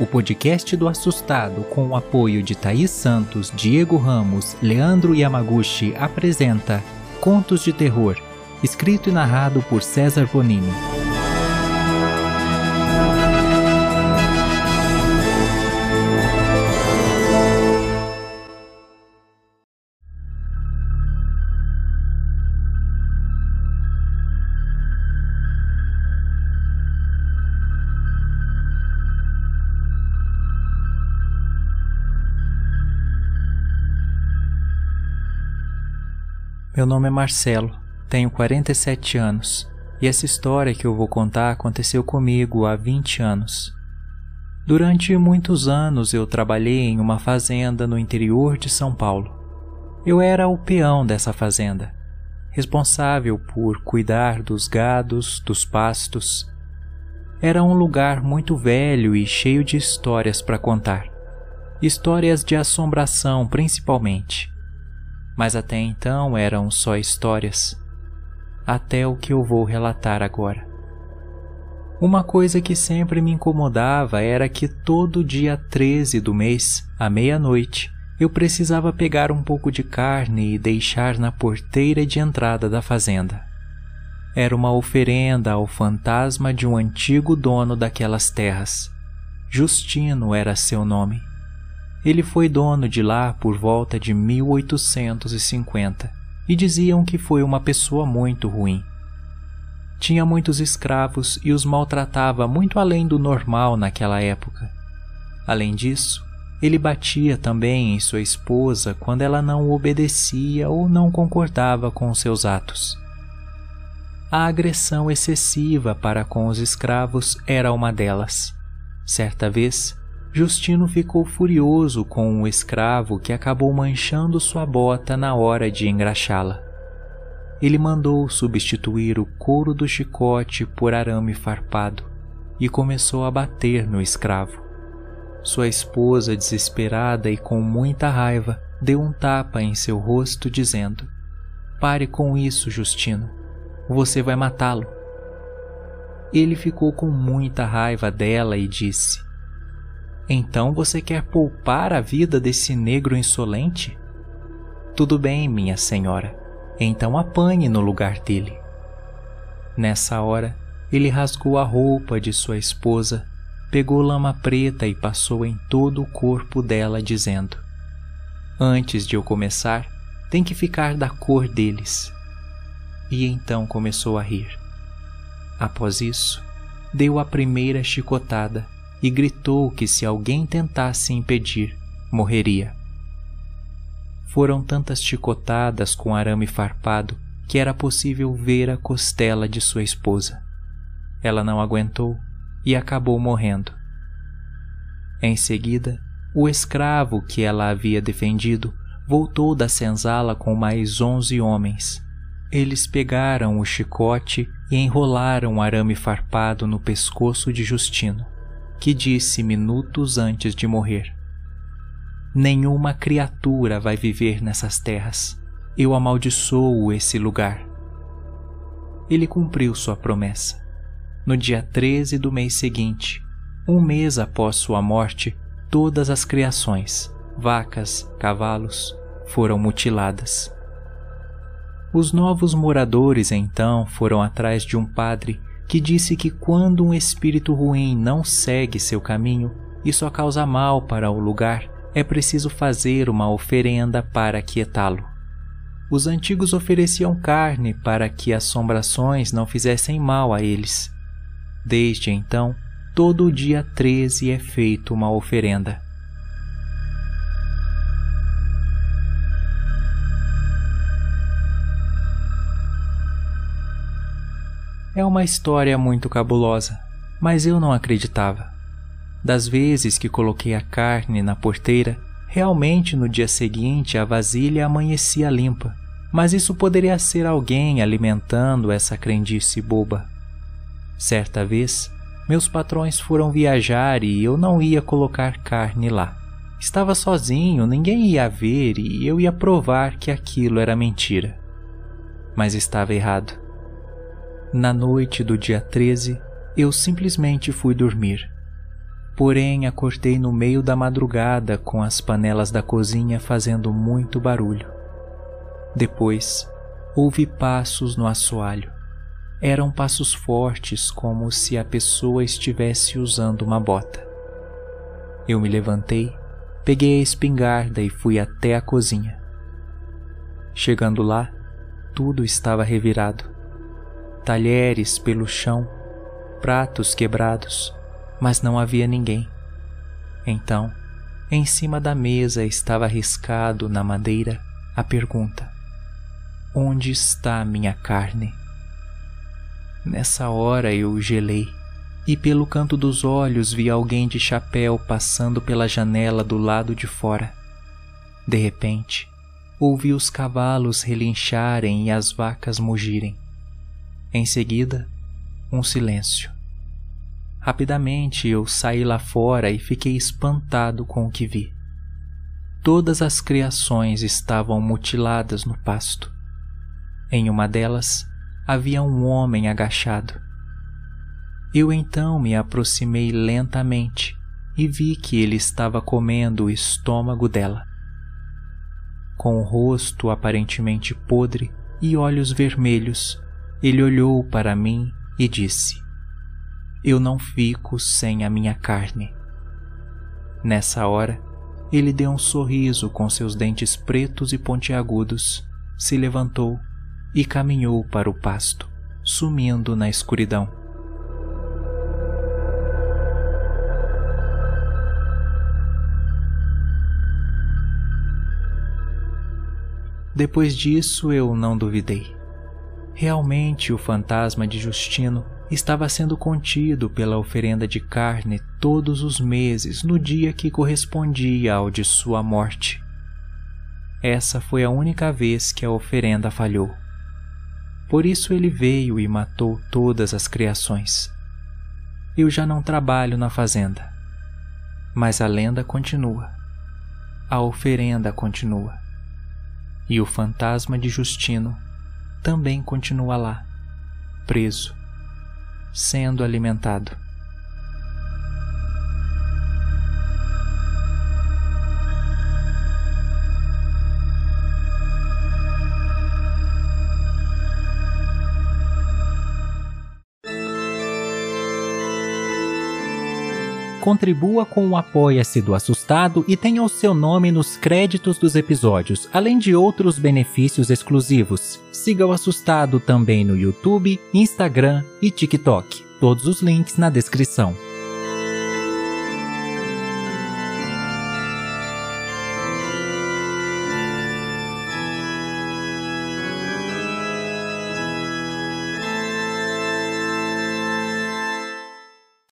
o podcast do Assustado, com o apoio de Thaís Santos, Diego Ramos, Leandro Yamaguchi, apresenta Contos de Terror, escrito e narrado por César Bonini. Meu nome é Marcelo, tenho 47 anos e essa história que eu vou contar aconteceu comigo há 20 anos. Durante muitos anos eu trabalhei em uma fazenda no interior de São Paulo. Eu era o peão dessa fazenda, responsável por cuidar dos gados, dos pastos. Era um lugar muito velho e cheio de histórias para contar. Histórias de assombração, principalmente mas até então eram só histórias, até o que eu vou relatar agora. Uma coisa que sempre me incomodava era que todo dia 13 do mês, à meia-noite, eu precisava pegar um pouco de carne e deixar na porteira de entrada da fazenda. Era uma oferenda ao fantasma de um antigo dono daquelas terras. Justino era seu nome. Ele foi dono de lá por volta de 1850 e diziam que foi uma pessoa muito ruim. Tinha muitos escravos e os maltratava muito além do normal naquela época. Além disso, ele batia também em sua esposa quando ela não obedecia ou não concordava com seus atos. A agressão excessiva para com os escravos era uma delas. Certa vez, Justino ficou furioso com o escravo que acabou manchando sua bota na hora de engraxá-la. Ele mandou substituir o couro do chicote por arame farpado e começou a bater no escravo. Sua esposa, desesperada e com muita raiva, deu um tapa em seu rosto, dizendo: Pare com isso, Justino. Você vai matá-lo. Ele ficou com muita raiva dela e disse: então você quer poupar a vida desse negro insolente? Tudo bem, minha senhora, então apanhe no lugar dele. Nessa hora, ele rasgou a roupa de sua esposa, pegou lama preta e passou em todo o corpo dela, dizendo: Antes de eu começar, tem que ficar da cor deles. E então começou a rir. Após isso, deu a primeira chicotada e gritou que se alguém tentasse impedir, morreria. Foram tantas chicotadas com arame farpado que era possível ver a costela de sua esposa. Ela não aguentou e acabou morrendo. Em seguida, o escravo que ela havia defendido voltou da senzala com mais onze homens. Eles pegaram o chicote e enrolaram o arame farpado no pescoço de Justino que disse minutos antes de morrer: Nenhuma criatura vai viver nessas terras. Eu amaldiçoo esse lugar. Ele cumpriu sua promessa. No dia 13 do mês seguinte, um mês após sua morte, todas as criações, vacas, cavalos, foram mutiladas. Os novos moradores então foram atrás de um padre que disse que quando um espírito ruim não segue seu caminho e só causa mal para o lugar, é preciso fazer uma oferenda para quietá-lo. Os antigos ofereciam carne para que assombrações não fizessem mal a eles. Desde então, todo dia 13 é feito uma oferenda. É uma história muito cabulosa, mas eu não acreditava. Das vezes que coloquei a carne na porteira, realmente no dia seguinte a vasilha amanhecia limpa, mas isso poderia ser alguém alimentando essa crendice boba. Certa vez, meus patrões foram viajar e eu não ia colocar carne lá. Estava sozinho, ninguém ia ver e eu ia provar que aquilo era mentira. Mas estava errado. Na noite do dia 13, eu simplesmente fui dormir. Porém, acordei no meio da madrugada com as panelas da cozinha fazendo muito barulho. Depois, ouvi passos no assoalho. Eram passos fortes, como se a pessoa estivesse usando uma bota. Eu me levantei, peguei a espingarda e fui até a cozinha. Chegando lá, tudo estava revirado. Talheres pelo chão, pratos quebrados, mas não havia ninguém. Então, em cima da mesa estava riscado na madeira a pergunta: Onde está minha carne? Nessa hora eu gelei e pelo canto dos olhos vi alguém de chapéu passando pela janela do lado de fora. De repente, ouvi os cavalos relincharem e as vacas mugirem. Em seguida, um silêncio. Rapidamente eu saí lá fora e fiquei espantado com o que vi. Todas as criações estavam mutiladas no pasto. Em uma delas havia um homem agachado. Eu então me aproximei lentamente e vi que ele estava comendo o estômago dela. Com o rosto aparentemente podre e olhos vermelhos, ele olhou para mim e disse: eu não fico sem a minha carne. Nessa hora, ele deu um sorriso com seus dentes pretos e pontiagudos, se levantou e caminhou para o pasto, sumindo na escuridão. Depois disso, eu não duvidei. Realmente, o fantasma de Justino estava sendo contido pela oferenda de carne todos os meses no dia que correspondia ao de sua morte. Essa foi a única vez que a oferenda falhou. Por isso ele veio e matou todas as criações. Eu já não trabalho na fazenda, mas a lenda continua, a oferenda continua, e o fantasma de Justino também continua lá, preso sendo alimentado. contribua com o Apoia-se do Assustado e tenha o seu nome nos créditos dos episódios, além de outros benefícios exclusivos. Siga o Assustado também no YouTube, Instagram e TikTok. Todos os links na descrição.